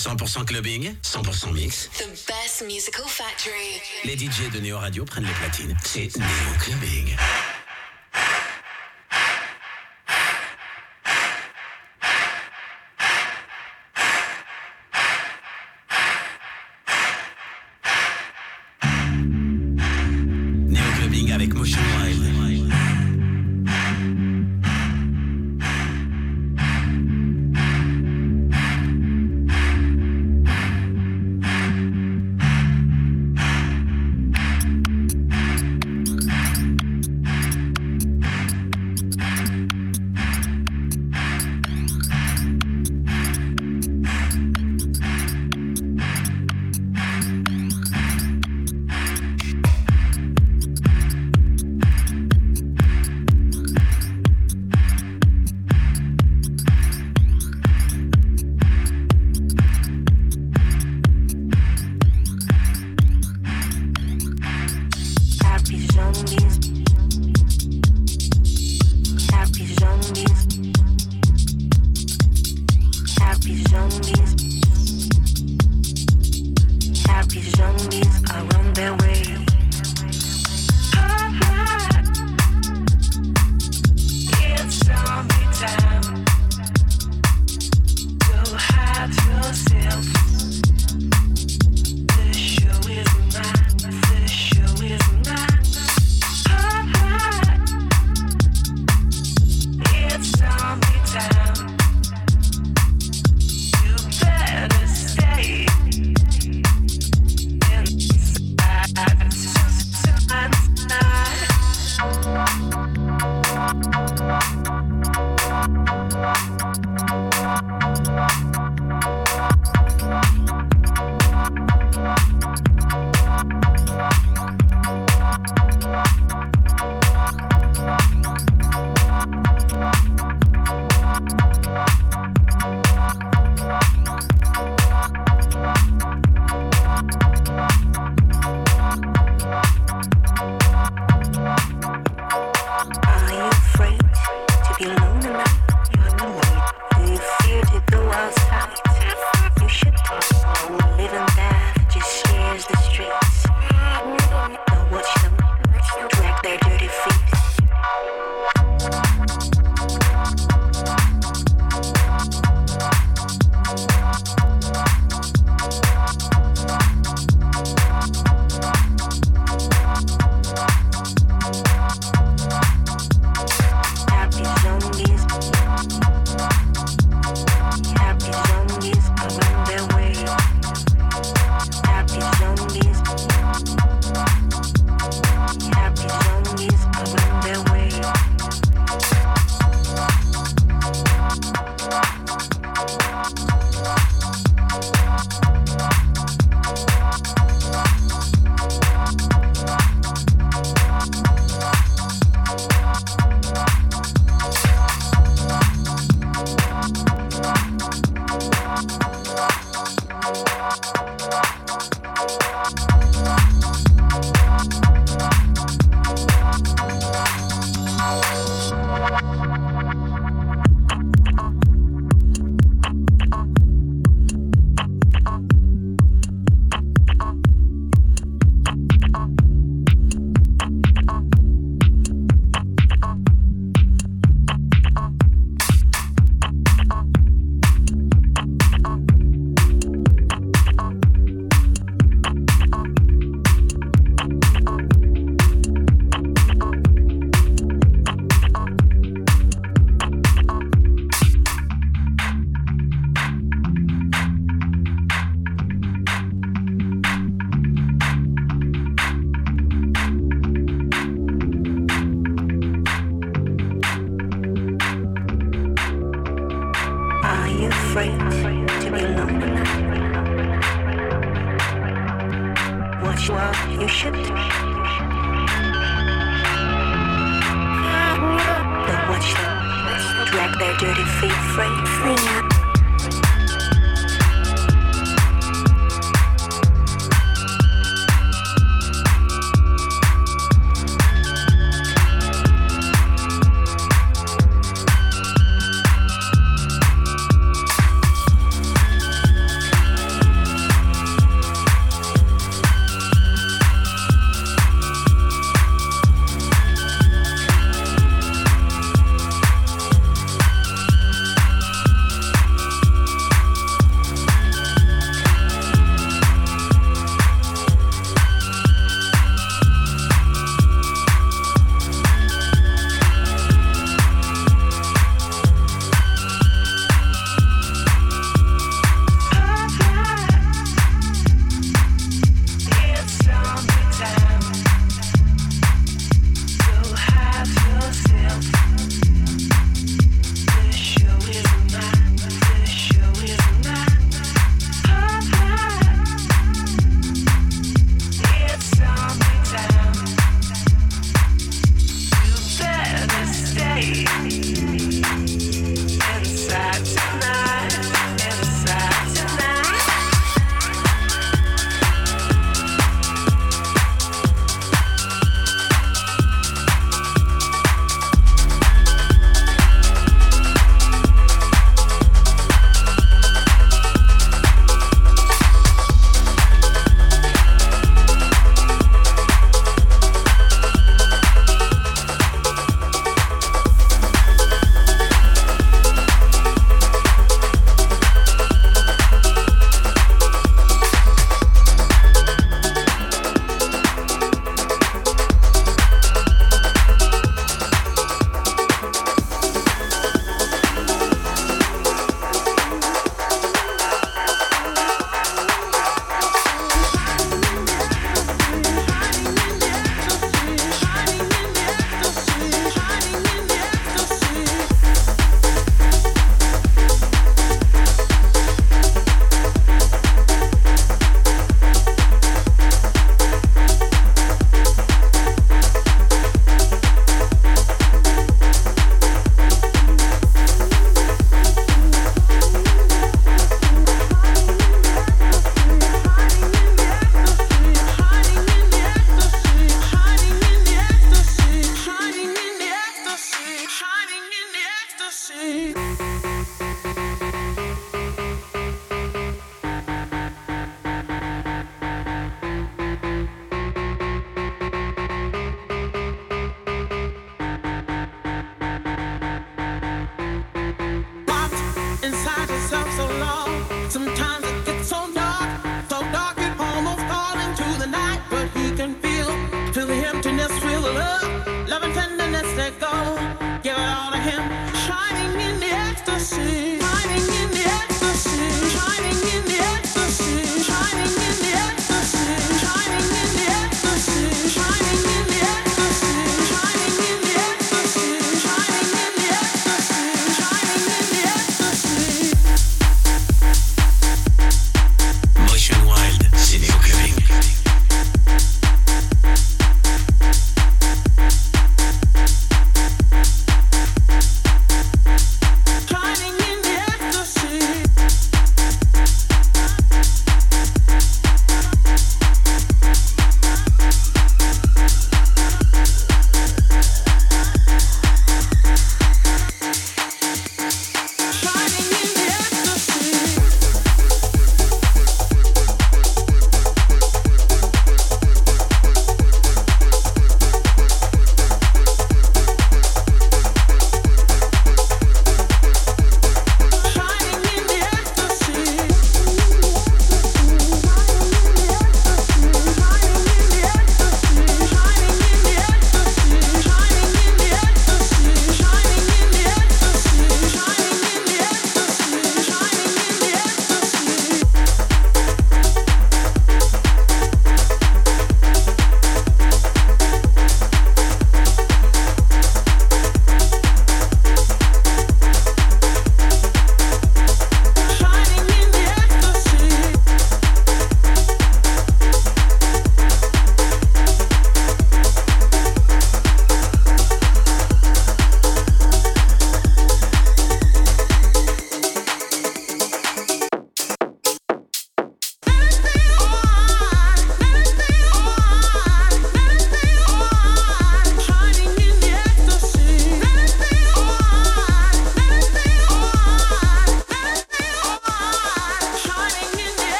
100% clubbing, 100% mix. The best musical factory. Les DJ de Neo Radio prennent les platines. C'est Neo Clubbing.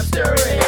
mastery.